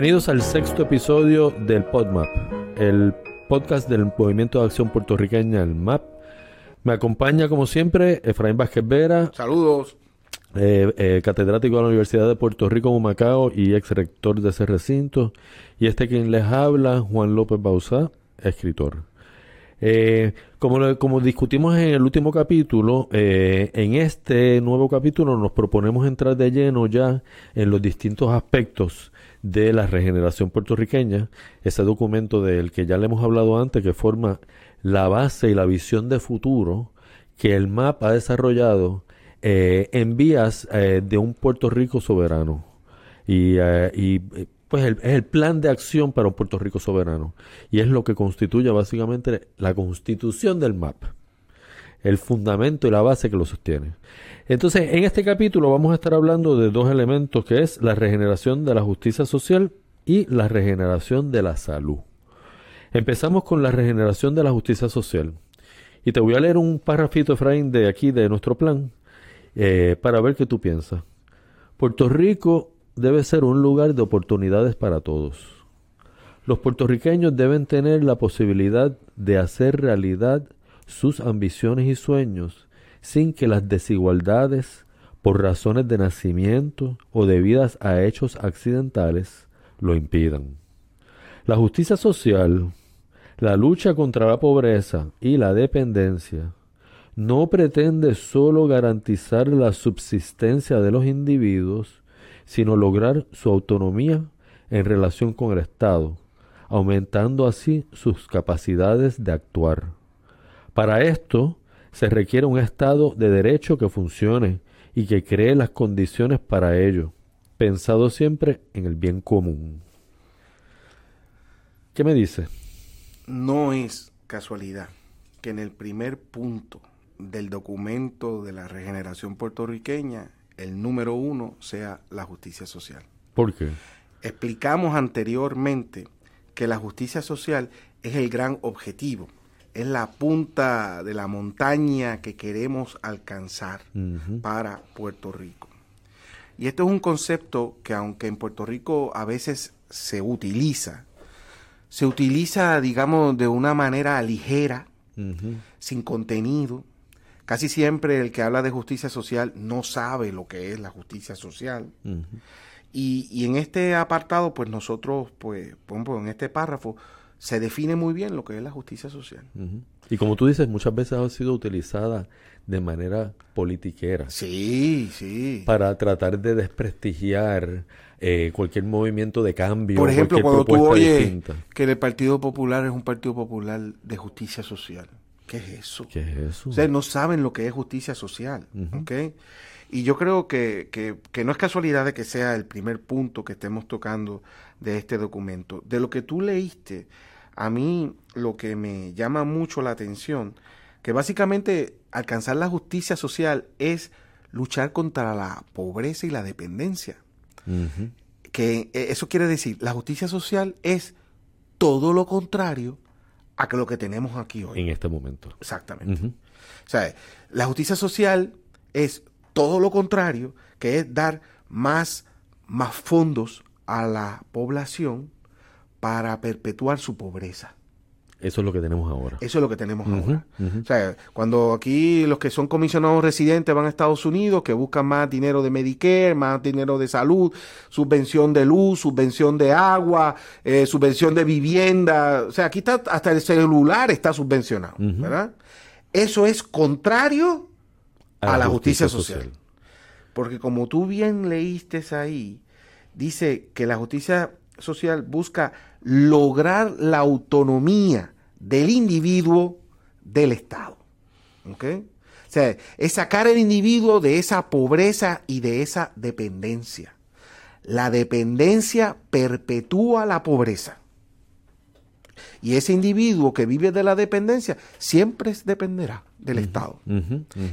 Bienvenidos al sexto episodio del PodMap, el podcast del Movimiento de Acción Puertorriqueña, el MAP. Me acompaña, como siempre, Efraín Vázquez Vera. Saludos. Eh, eh, catedrático de la Universidad de Puerto Rico, Humacao y ex rector de ese recinto. Y este quien les habla, Juan López Bausá, escritor. Eh, como, discutimos en el último capítulo, en este nuevo capítulo nos proponemos entrar de lleno ya en los distintos aspectos de la regeneración puertorriqueña, ese documento del que ya le hemos hablado antes, que forma la base y la visión de futuro que el MAP ha desarrollado eh, en vías eh, de un Puerto Rico soberano. Y, eh, pues es el plan de acción para un Puerto Rico soberano. Y es lo que constituye básicamente la constitución del MAP. El fundamento y la base que lo sostiene. Entonces, en este capítulo vamos a estar hablando de dos elementos que es la regeneración de la justicia social y la regeneración de la salud. Empezamos con la regeneración de la justicia social. Y te voy a leer un párrafito, Efraín, de aquí, de nuestro plan, eh, para ver qué tú piensas. Puerto Rico debe ser un lugar de oportunidades para todos. Los puertorriqueños deben tener la posibilidad de hacer realidad sus ambiciones y sueños sin que las desigualdades por razones de nacimiento o debidas a hechos accidentales lo impidan. La justicia social, la lucha contra la pobreza y la dependencia no pretende sólo garantizar la subsistencia de los individuos, sino lograr su autonomía en relación con el Estado, aumentando así sus capacidades de actuar. Para esto se requiere un Estado de derecho que funcione y que cree las condiciones para ello, pensado siempre en el bien común. ¿Qué me dice? No es casualidad que en el primer punto del documento de la regeneración puertorriqueña, el número uno sea la justicia social. ¿Por qué? Explicamos anteriormente que la justicia social es el gran objetivo, es la punta de la montaña que queremos alcanzar para Puerto Rico. Y esto es un concepto que aunque en Puerto Rico a veces se utiliza, se utiliza, digamos, de una manera ligera, sin contenido, Casi siempre el que habla de justicia social no sabe lo que es la justicia social. y, en este apartado, pues nosotros, pues, por ejemplo, en este párrafo, se define muy bien lo que es la justicia social. Y como tú dices, muchas veces ha sido utilizada de manera politiquera. Sí, sí. Para tratar de desprestigiar eh, cualquier movimiento de cambio. Por ejemplo, cuando tú oyes que el Partido Popular es un Partido Popular de justicia social. ¿Qué es eso? ¿Qué es eso? Ustedes no saben lo que es justicia social, Y yo creo que, que, no es casualidad de que sea el primer punto que estemos tocando de este documento. De lo que tú leíste, a mí lo que me llama mucho la atención, que básicamente alcanzar la justicia social es luchar contra la pobreza y la dependencia. Que eh, eso quiere decir, la justicia social es todo lo contrario a lo que tenemos aquí hoy. En este momento. Exactamente. O sea, la justicia social es todo lo contrario, que es dar más, más fondos a la población para perpetuar su pobreza. Eso es lo que tenemos ahora. Eso es lo que tenemos ahora. O sea, cuando aquí los que son comisionados residentes van a Estados Unidos, que buscan más dinero de Medicare, más dinero de salud, subvención de luz, subvención de agua, eh, subvención de vivienda. O sea, aquí está hasta el celular está subvencionado, ¿verdad? Eso es contrario a, la, justicia, social. Porque como tú bien leíste ahí, dice que la justicia social busca lograr la autonomía del individuo del Estado. ¿Ok? O sea, es sacar al individuo de esa pobreza y de esa dependencia. La dependencia perpetúa la pobreza. Y ese individuo que vive de la dependencia siempre dependerá del Estado.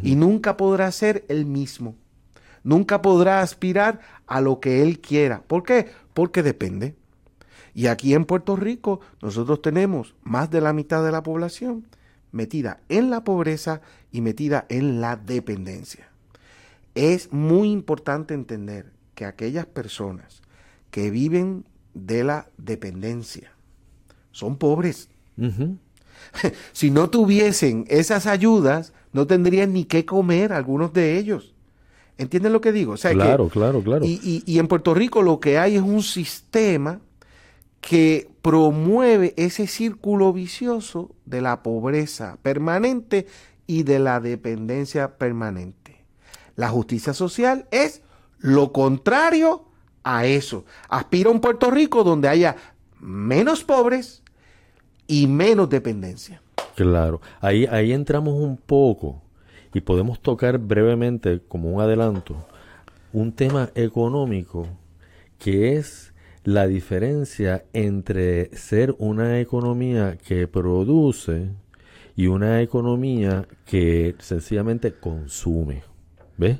Y nunca podrá ser el mismo. Nunca podrá aspirar a lo que él quiera. ¿Por qué? Porque depende. Y aquí en Puerto Rico nosotros tenemos más de la mitad de la población metida en la pobreza y metida en la dependencia. Es muy importante entender que aquellas personas que viven de la dependencia. Son pobres. si no tuviesen esas ayudas, no tendrían ni qué comer algunos de ellos. ¿Entienden lo que digo? claro, claro, claro. Y, y, en Puerto Rico lo que hay es un sistema que promueve ese círculo vicioso de la pobreza permanente y de la dependencia permanente. La justicia social es lo contrario a eso. Aspira a un Puerto Rico donde haya menos pobres y menos dependencia. Claro, ahí, ahí entramos un poco y podemos tocar brevemente, como un adelanto, un tema económico que es la diferencia entre ser una economía que produce y una economía que sencillamente consume. ¿Ves?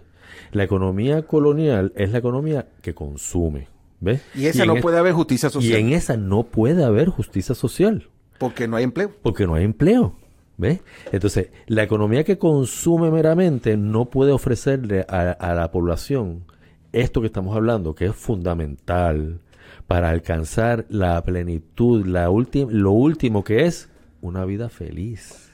La economía colonial es la economía que consume. ¿Ves? Y esa no puede haber justicia social. Y en esa no puede haber justicia social. Porque no hay empleo. Porque no hay empleo. ¿Ves? Entonces, la economía que consume meramente no puede ofrecerle a, la población esto que estamos hablando, que es fundamental para alcanzar la plenitud, la lo último que es una vida feliz.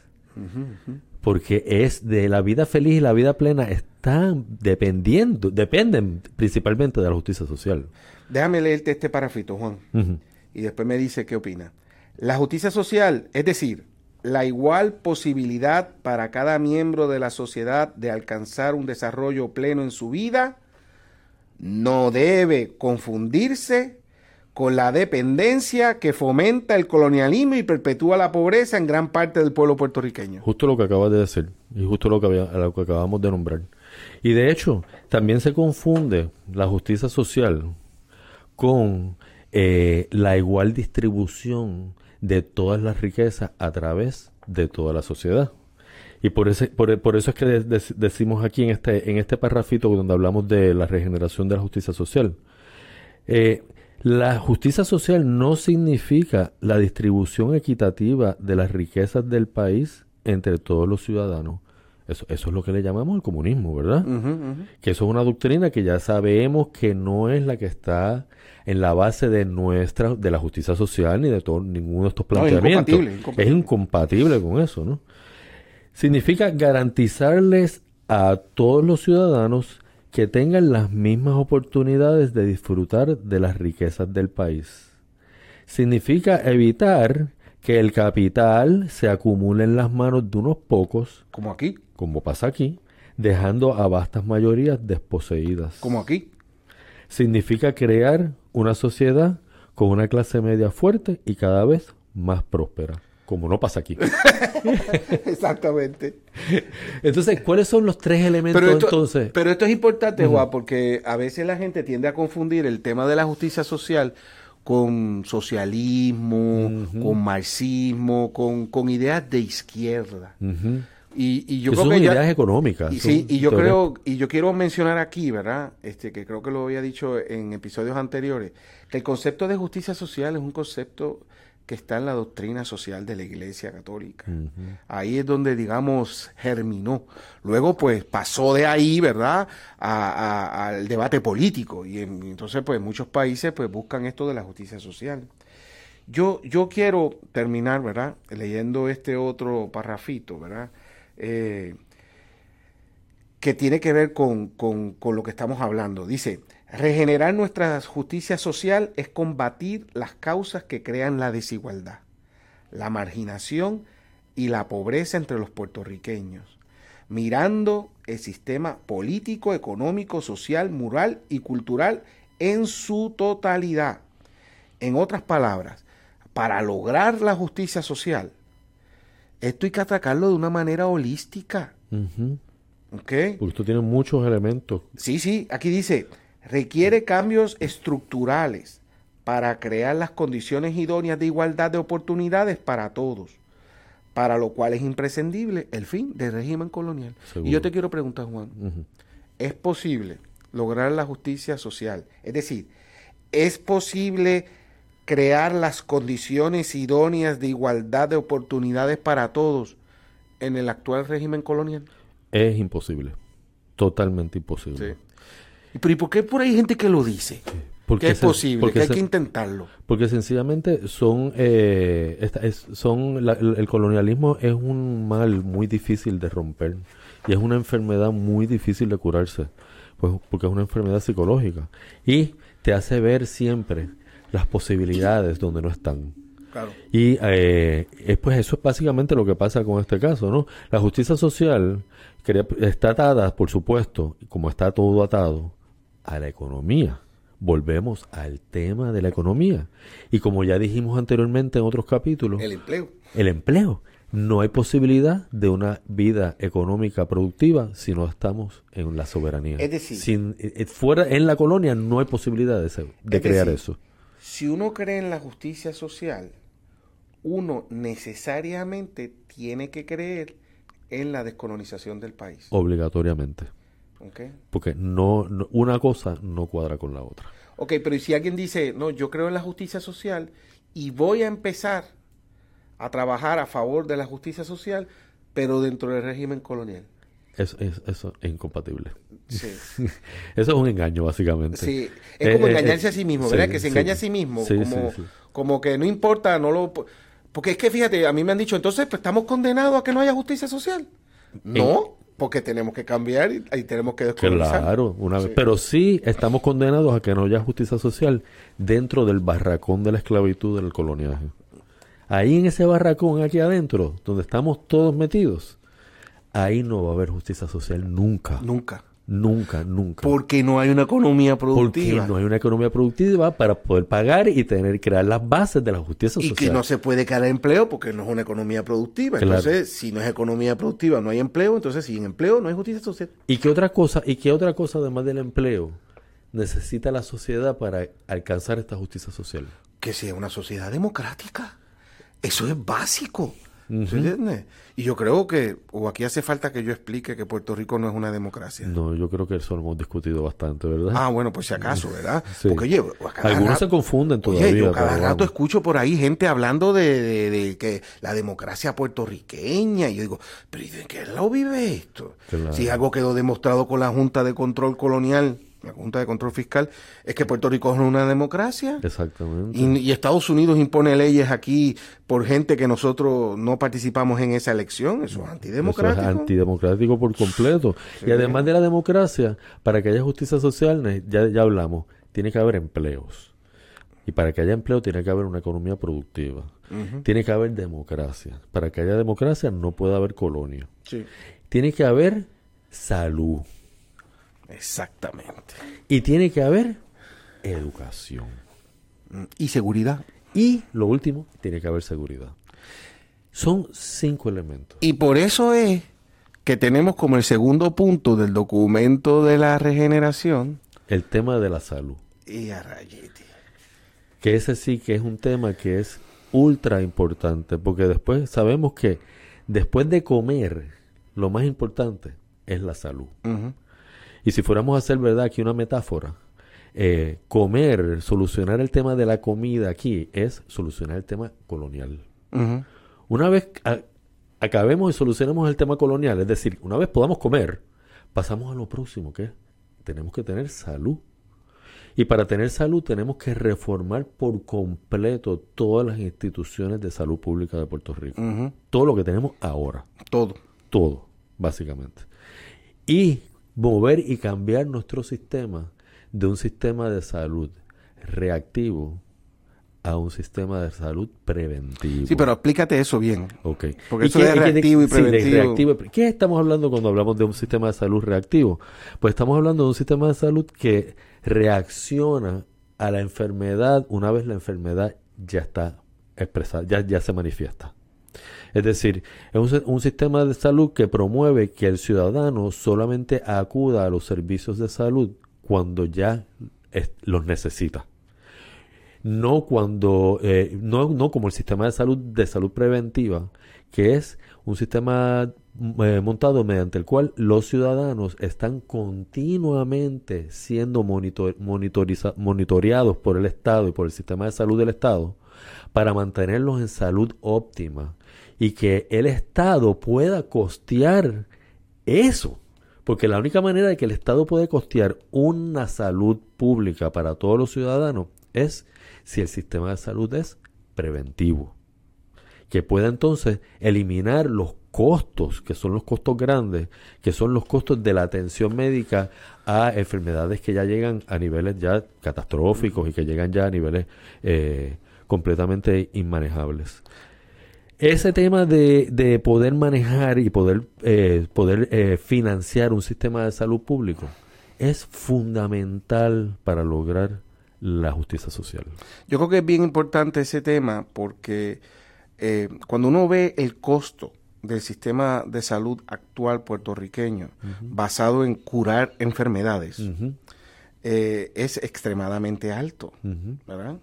Porque es de la vida feliz y la vida plena están dependiendo, dependen principalmente de la justicia social. Déjame leerte este parafito, Juan, y después me dice qué opina. La justicia social, es decir, la igual posibilidad para cada miembro de la sociedad de alcanzar un desarrollo pleno en su vida, no debe confundirse con la dependencia que fomenta el colonialismo y perpetúa la pobreza en gran parte del pueblo puertorriqueño. Justo lo que acabas de decir y justo lo que, lo que acabamos de nombrar. Y de hecho, también se confunde la justicia social con eh, la igual distribución de todas las riquezas a través de toda la sociedad. Y por, ese, por, por eso es que decimos aquí en este, en este parrafito donde hablamos de la regeneración de la justicia social. Eh, la justicia social no significa la distribución equitativa de las riquezas del país entre todos los ciudadanos. Eso, eso es lo que le llamamos el comunismo, ¿verdad? Que eso es una doctrina que ya sabemos que no es la que está en la base de nuestra, de la justicia social ni de todo, ninguno de estos planteamientos. es, incompatible, con eso, ¿no? Significa garantizarles a todos los ciudadanos que tengan las mismas oportunidades de disfrutar de las riquezas del país. Significa evitar que el capital se acumule en las manos de unos pocos. Como aquí. Como pasa aquí, dejando a vastas mayorías desposeídas. Como aquí. Significa crear una sociedad con una clase media fuerte y cada vez más próspera, como no pasa aquí. Exactamente. Entonces, ¿cuáles son los tres elementos pero esto, entonces? Pero esto es importante, Juan, porque a veces la gente tiende a confundir el tema de la justicia social con socialismo, con marxismo, con, con, ideas de izquierda. Y, y, yo creo que ideas económicas. Y, sí, y yo creo, y yo quiero mencionar aquí, ¿verdad? Este, que creo que lo había dicho en episodios anteriores, que el concepto de justicia social es un concepto que está en la doctrina social de la Iglesia Católica. Ahí es donde, digamos, germinó. Luego, pues, pasó de ahí, ¿verdad?, al debate político. Y entonces, pues, muchos países, pues, buscan esto de la justicia social. Yo, yo quiero terminar, ¿verdad?, leyendo este otro parrafito, ¿verdad?, eh, que tiene que ver con, con, con lo que estamos hablando. Dice, regenerar nuestra justicia social es combatir las causas que crean la desigualdad, la marginación y la pobreza entre los puertorriqueños, mirando el sistema político, económico, social, moral y cultural en su totalidad. En otras palabras, para lograr la justicia social, esto hay que atacarlo de una manera holística. Porque esto tiene muchos elementos. Sí, sí, aquí dice, requiere cambios estructurales para crear las condiciones idóneas de igualdad de oportunidades para todos, para lo cual es imprescindible el fin del régimen colonial. Y yo te quiero preguntar, Juan, ¿es posible lograr la justicia social? Es decir, ¿es posible crear las condiciones idóneas de igualdad de oportunidades para todos en el actual régimen colonial? Es imposible, totalmente imposible. ¿Y por, qué por ahí hay gente que lo dice? que es posible, que hay que intentarlo. Porque sencillamente son, eh, son el colonialismo es un mal muy difícil de romper y es una enfermedad muy difícil de curarse, pues porque es una enfermedad psicológica y te hace ver siempre las posibilidades donde no están. Y eh, pues eso es básicamente lo que pasa con este caso, ¿no? La justicia social está atada, por supuesto, como está todo atado, a la economía. Volvemos al tema de la economía. Y como ya dijimos anteriormente en otros capítulos, el empleo. El empleo. No hay posibilidad de una vida económica productiva si no estamos en la soberanía. Es decir, Sin, eh, eh, fuera en la colonia no hay posibilidad de, de crear eso. Si uno cree en la justicia social, uno necesariamente tiene que creer en la descolonización del país. Obligatoriamente. Porque no, una cosa no cuadra con la otra. Ok, pero si alguien dice, no, yo creo en la justicia social y voy a empezar a trabajar a favor de la justicia social, pero dentro del régimen colonial. Eso, es, eso es incompatible. Sí. eso es un engaño, básicamente. Sí, es como eh, eh, engañarse a sí mismo, ¿verdad? que se engaña a sí mismo. como, como que no importa, no lo porque es que fíjate, a mí me han dicho, entonces pues, estamos condenados a que no haya justicia social. No, porque tenemos que cambiar y, tenemos que descolonizar. Claro, una vez. Pero sí estamos condenados a que no haya justicia social dentro del barracón de la esclavitud del coloniaje. Ahí en ese barracón, aquí adentro, donde estamos todos metidos, ahí no va a haber justicia social nunca. Nunca. Nunca, nunca. Porque no hay una economía productiva. Porque no hay una economía productiva para poder pagar y tener crear las bases de la justicia social. Y que no se puede crear empleo porque no es una economía productiva. Entonces, si no es economía productiva, no hay empleo. Entonces, sin empleo, no hay justicia social. ¿Y qué otra cosa, y qué otra cosa además del empleo necesita la sociedad para alcanzar esta justicia social? Que sea una sociedad democrática. Eso es básico. Y yo creo que, o aquí hace falta que yo explique que Puerto Rico no es una democracia. No, yo creo que eso lo hemos discutido bastante, ¿verdad? Ah, bueno, pues si acaso, ¿verdad? Porque, oye, algunos se confunden todavía. Oye, yo cada rato escucho por ahí gente hablando de, que la democracia puertorriqueña, y yo digo, pero ¿y de qué lado vive esto? Si algo quedó demostrado con la Junta de Control Colonial la Junta de Control Fiscal, es que Puerto Rico es una democracia. Exactamente. Y, Estados Unidos impone leyes aquí por gente que nosotros no participamos en esa elección. Eso es antidemocrático. Eso es antidemocrático por completo. Y además de la democracia, para que haya justicia social, ya, ya hablamos, tiene que haber empleos. Y para que haya empleo tiene que haber una economía productiva. Tiene que haber democracia. Para que haya democracia no puede haber colonia. Sí. Tiene que haber salud. Exactamente. Y tiene que haber educación. Y seguridad. Y lo último, tiene que haber seguridad. Son cinco elementos. Y por eso es que tenemos como el segundo punto del documento de la regeneración. El tema de la salud. Y a rayete. Que ese sí que es un tema que es ultra importante, porque después sabemos que después de comer, lo más importante es la salud. Y si fuéramos a hacer, ¿verdad?, aquí una metáfora, eh, comer, solucionar el tema de la comida aquí es solucionar el tema colonial. Una vez acabemos y solucionemos el tema colonial, es decir, una vez podamos comer, pasamos a lo próximo, que tenemos que tener salud. Y para tener salud tenemos que reformar por completo todas las instituciones de salud pública de Puerto Rico. Todo lo que tenemos ahora. Todo. Todo, básicamente. Y mover y cambiar nuestro sistema de un sistema de salud reactivo a un sistema de salud preventivo. Sí, pero explícate eso bien. Ok. Porque eso es reactivo y preventivo. ¿Qué estamos hablando cuando hablamos de un sistema de salud reactivo? Pues estamos hablando de un sistema de salud que reacciona a la enfermedad una vez la enfermedad ya está expresada, ya, ya se manifiesta. Es decir, es un, sistema de salud que promueve que el ciudadano solamente acuda a los servicios de salud cuando ya los necesita. No cuando, eh, no, no como el sistema de salud de salud preventiva, que es un sistema eh, montado mediante el cual los ciudadanos están continuamente siendo monitoreados por el Estado y por el sistema de salud del Estado para mantenerlos en salud óptima y que el Estado pueda costear eso. Porque la única manera de que el Estado puede costear una salud pública para todos los ciudadanos es si el sistema de salud es preventivo. Que pueda entonces eliminar los costos, que son los costos grandes, que son los costos de la atención médica a enfermedades que ya llegan a niveles ya catastróficos y que llegan ya a niveles eh, completamente inmanejables. Ese tema de, de poder manejar y poder, eh, poder eh, financiar un sistema de salud público es fundamental para lograr la justicia social. Yo creo que es bien importante ese tema porque eh, cuando uno ve el costo del sistema de salud actual puertorriqueño basado en curar enfermedades, es extremadamente alto, ¿verdad?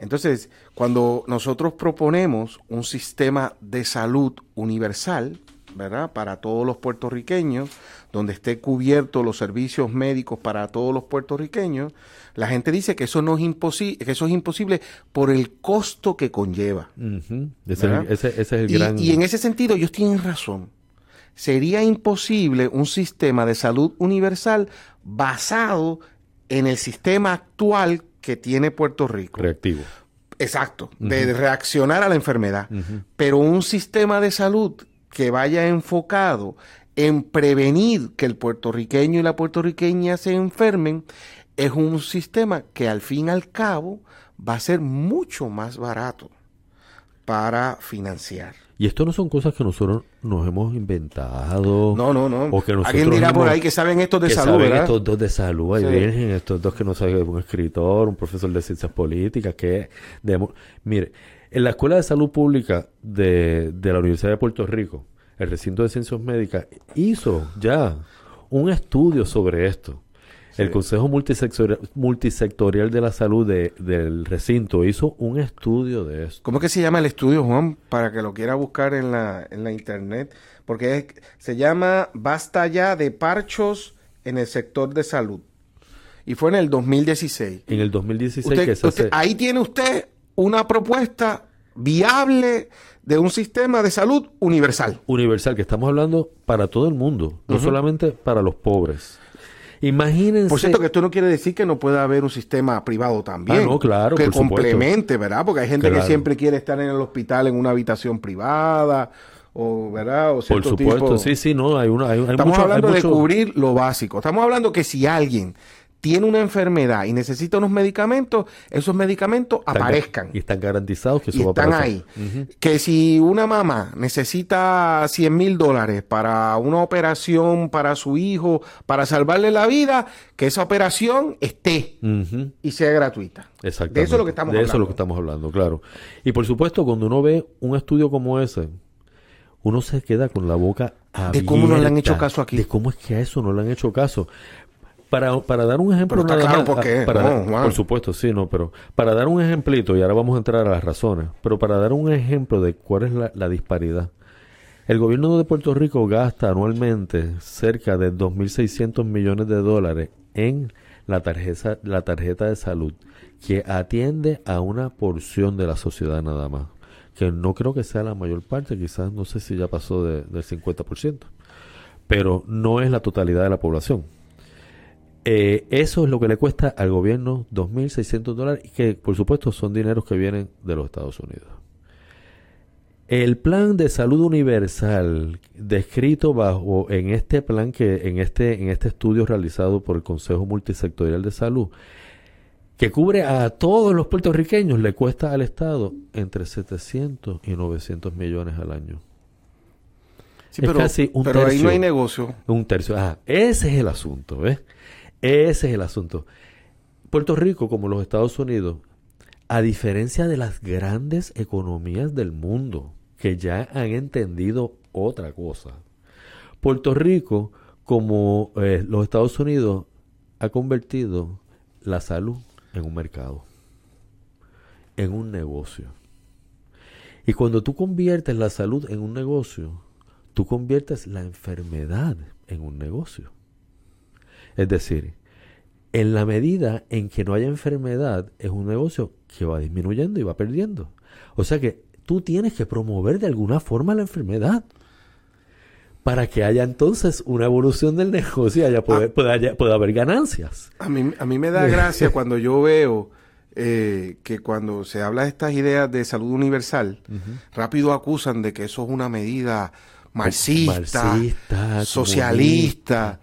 Entonces, cuando nosotros proponemos un sistema de salud universal, ¿verdad? Para todos los puertorriqueños, donde esté cubierto los servicios médicos para todos los puertorriqueños, la gente dice que eso no es imposible, que eso es imposible por el costo que conlleva. ese, es el y, gran... y en ese sentido, ellos tienen razón. Sería imposible un sistema de salud universal basado en el sistema actual que tiene Puerto Rico. Reactivo. Exacto, de reaccionar a la enfermedad. Pero un sistema de salud que vaya enfocado en prevenir que el puertorriqueño y la puertorriqueña se enfermen, es un sistema que al fin y al cabo va a ser mucho más barato para financiar. Y esto no son cosas que nosotros nos hemos inventado. No, no, no. O que Alguien dirá por ahí que saben estos de que salud, saben ¿verdad? estos dos de salud, ahí Sí. virgen, estos dos que no saben, un escritor, un profesor de ciencias políticas, que... Mire, en la Escuela de Salud Pública de, de la Universidad de Puerto Rico, el recinto de ciencias médicas, hizo ya un estudio sobre esto. El Consejo Multisectorial, Multisectorial de la Salud de- del recinto hizo un estudio de esto. ¿Cómo es que se llama el estudio, Juan? Para que lo quiera buscar en la, en la internet. Porque es- se llama Basta ya de parchos en el sector de salud. Y fue en el 2016. En el 2016 Usted- que se usted- hace... ahí tiene usted una propuesta viable de un sistema de salud universal. universal, que estamos hablando para todo el mundo, no solamente para los pobres. Imagínense. Por cierto, que esto no quiere decir que no pueda haber un sistema privado también. Ah, no, claro, Que por supuesto. complemente, ¿verdad? Porque hay gente Claro. que siempre quiere estar en el hospital en una habitación privada, o, ¿verdad? O Por supuesto, tipo- sí, sí, no, hay, una, hay, hay Estamos mucho- hay hablando de cubrir lo básico. Estamos hablando que si alguien tiene una enfermedad y necesita unos medicamentos, esos medicamentos están- eso Y están garantizados que eso y va a están pasar. ahí. Que si una mamá necesita 100 mil dólares para una operación para su hijo, para salvarle la vida, que esa operación esté y sea gratuita. Exactamente. De eso es lo que estamos De eso es lo que estamos hablando, claro. Y por supuesto, cuando uno ve un estudio como ese, uno se queda con la boca abierta. De cómo no le han hecho caso aquí. De cómo es que a eso no le han hecho caso. Para, para dar un ejemplo Pero está nada claro más, por qué, ah, para no, dar- Juan. por supuesto, sí, no, pero para dar un ejemplito, y ahora vamos a entrar a las razones, pero para dar un ejemplo de cuál es la, la disparidad. El gobierno de Puerto Rico gasta anualmente cerca de 2.600 millones de dólares en la tarjeta, la tarjeta de salud, que atiende a una porción de la sociedad nada más, que no creo que sea la mayor parte, quizás no sé si ya pasó de- del 50%, pero no es la totalidad de la población. Eh, eso es lo que le cuesta al gobierno 2.600 dólares, y que por supuesto son dineros que vienen de los Estados Unidos. El plan de salud universal descrito bajo en este plan que en este en este estudio realizado por el Consejo Multisectorial de Salud que cubre a todos los puertorriqueños le cuesta al Estado entre 700 y 900 millones al año. Sí, Es pero, casi un pero ahí no hay negocio. Un tercio. Ah, ese es el asunto, ¿ves? Ese es el asunto. Puerto Rico, como los Estados Unidos, a diferencia de las grandes economías del mundo, que ya han entendido otra cosa, Puerto Rico, como eh, los Estados Unidos, ha convertido la salud en un mercado, en un negocio. Y cuando tú conviertes la salud en un negocio, tú conviertes la enfermedad en un negocio. Es decir, en la medida en que no haya enfermedad, es un negocio que va disminuyendo y va perdiendo. O sea que tú tienes que promover de alguna forma la enfermedad. para que haya entonces una evolución del negocio y haya poder, ah. pueda, haber ganancias. A mí, a mí me da gracia cuando yo veo eh, que cuando se habla de estas ideas de salud universal, rápido acusan de que eso es una medida marxista, socialista,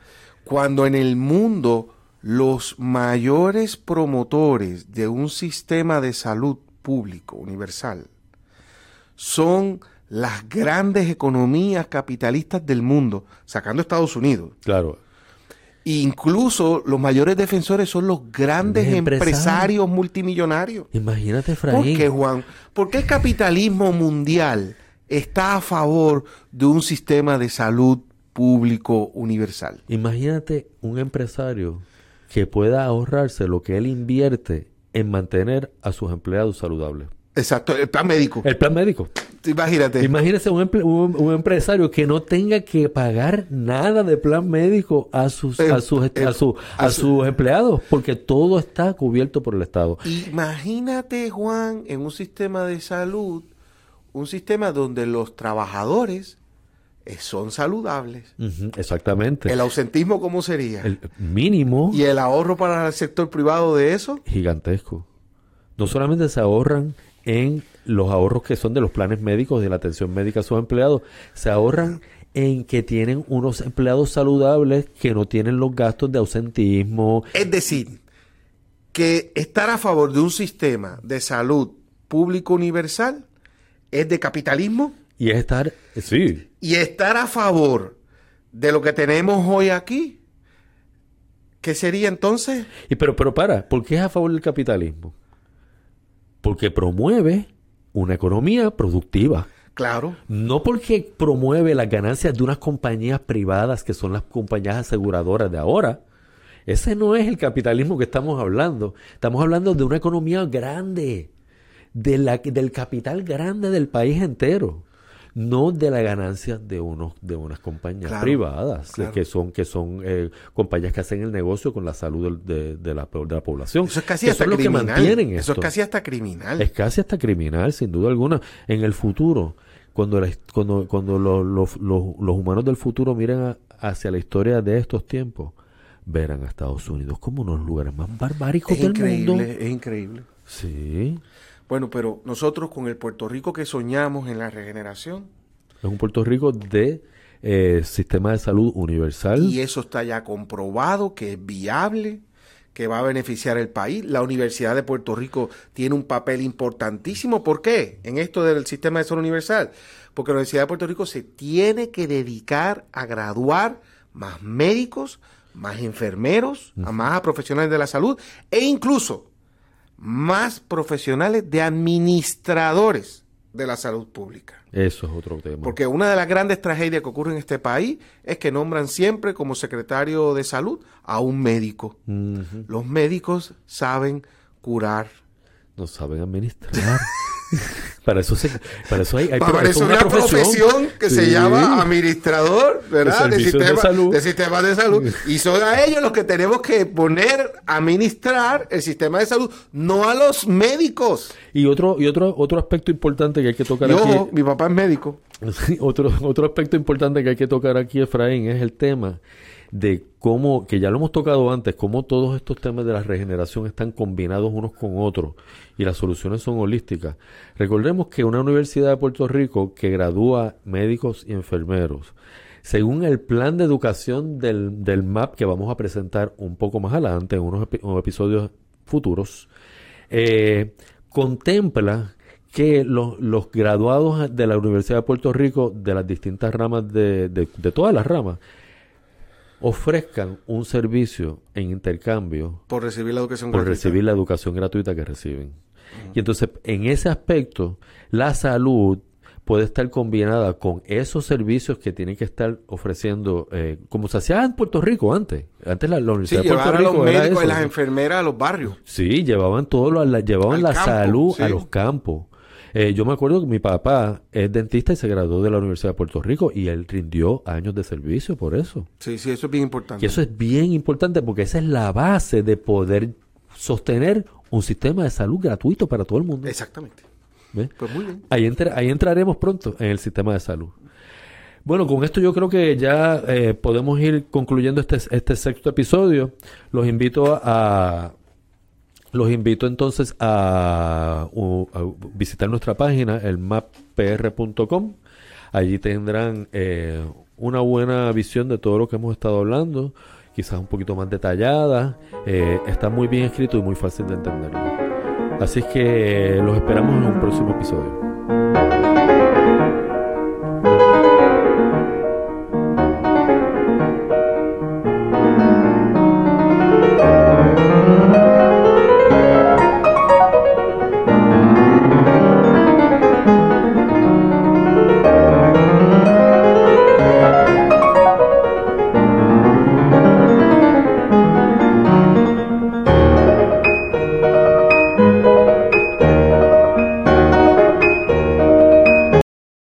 cuando en el mundo los mayores promotores de un sistema de salud público universal son las grandes economías capitalistas del mundo, sacando Estados Unidos. Claro. Incluso los mayores defensores son los grandes empresarios. multimillonarios. Imagínate, Efraín. ¿Por qué, Juan? ¿Por qué el capitalismo mundial está a favor de un sistema de salud público universal? Imagínate un empresario que pueda ahorrarse lo que él invierte en mantener a sus empleados saludables. Exacto, el plan médico. El plan médico. Imagínate. Imagínese un, un, empresario que no tenga que pagar nada de plan médico a sus, a sus, a, a, sus empleados, porque todo está cubierto por el Estado. Imagínate, Juan, en un sistema de salud, un sistema donde los trabajadores eh, son saludables. exactamente. ¿El ausentismo cómo sería? El mínimo. ¿Y el ahorro para el sector privado de eso? Gigantesco. No solamente se ahorran en los ahorros que son de los planes médicos, de la atención médica a sus empleados, se ahorran en que tienen unos empleados saludables que no tienen los gastos de ausentismo. Es decir, que estar a favor de un sistema de salud público universal es de capitalismo. Y es estar, sí. Y estar a favor de lo que tenemos hoy aquí, ¿qué sería entonces? Y pero, pero para, ¿por qué es a favor del capitalismo? Porque promueve una economía productiva. Claro. No porque promueve las ganancias de unas compañías privadas que son las compañías aseguradoras de ahora. Ese no es el capitalismo que estamos hablando. Estamos hablando de una economía grande, de la, del capital grande del país entero no de la ganancia de unos de unas compañías privadas que son que son eh, compañías que hacen el negocio con la salud de, la, de la, población eso es casi hasta criminal. eso es casi hasta criminal. Es casi hasta criminal sin duda alguna. En el futuro cuando cuando cuando los, humanos del futuro miren hacia la historia de estos tiempos verán a Estados Unidos como uno de los lugares más barbáricos del mundo. es increíble. Sí bueno, pero nosotros con el Puerto Rico que soñamos en la regeneración. Es un Puerto Rico de eh, sistema de salud universal. Y eso está ya comprobado que es viable, que va a beneficiar el país. La Universidad de Puerto Rico tiene un papel importantísimo. ¿Por qué? En esto del sistema de salud universal. Porque la Universidad de Puerto Rico se tiene que dedicar a graduar más médicos, más enfermeros, a más profesionales de la salud e incluso más profesionales de administradores de la salud pública. Eso es otro tema. Porque una de las grandes tragedias que ocurre en este país es que nombran siempre como secretario de salud a un médico. Los médicos saben curar. No saben administrar. para eso para eso hay, para eso una, profesión, que se llama administrador, ¿verdad? De, sistema, de, salud. de sistemas de salud. Y son a ellos los que tenemos que poner a administrar el sistema de salud, no a los médicos. Y otro, y otro, otro aspecto importante que hay que tocar aquí. mi papá es médico. otro, otro aspecto importante que hay que tocar aquí, Efraín, es el tema de cómo, que ya lo hemos tocado antes, cómo todos estos temas de la regeneración están combinados unos con otros y las soluciones son holísticas. Recordemos que una universidad de Puerto Rico que gradúa médicos y enfermeros, según el plan de educación del, del MAP que vamos a presentar un poco más adelante en unos, episodios futuros, eh, contempla que los, los, graduados de la Universidad de Puerto Rico, de las distintas ramas, de, de, de todas las ramas, ofrezcan un servicio en intercambio por recibir la educación por recibir la educación gratuita que reciben. Y entonces, en ese aspecto, la salud puede estar combinada con esos servicios que tienen que estar ofreciendo, eh, como se hacía en Puerto Rico antes. Antes la, Universidad de Puerto Rico los médicos y las enfermeras a los barrios. Sí, llevaban todo lo, llevaban la salud a los campos. Eh, yo me acuerdo que mi papá es dentista y se graduó de la Universidad de Puerto Rico y él rindió años de servicio por eso. Sí, sí, eso es bien importante. Y eso es bien importante porque esa es la base de poder sostener un sistema de salud gratuito para todo el mundo. Exactamente. Pues muy bien. Ahí, ahí entraremos pronto en el sistema de salud. Bueno, con esto yo creo que ya eh, podemos ir concluyendo este, este sexto episodio. Los invito a, los invito entonces a, visitar nuestra página, el mappr.com. Allí tendrán eh, una buena visión de todo lo que hemos estado hablando, quizás un poquito más detallada. Eh, está muy bien escrito y muy fácil de entenderlo. Así que los esperamos en un próximo episodio.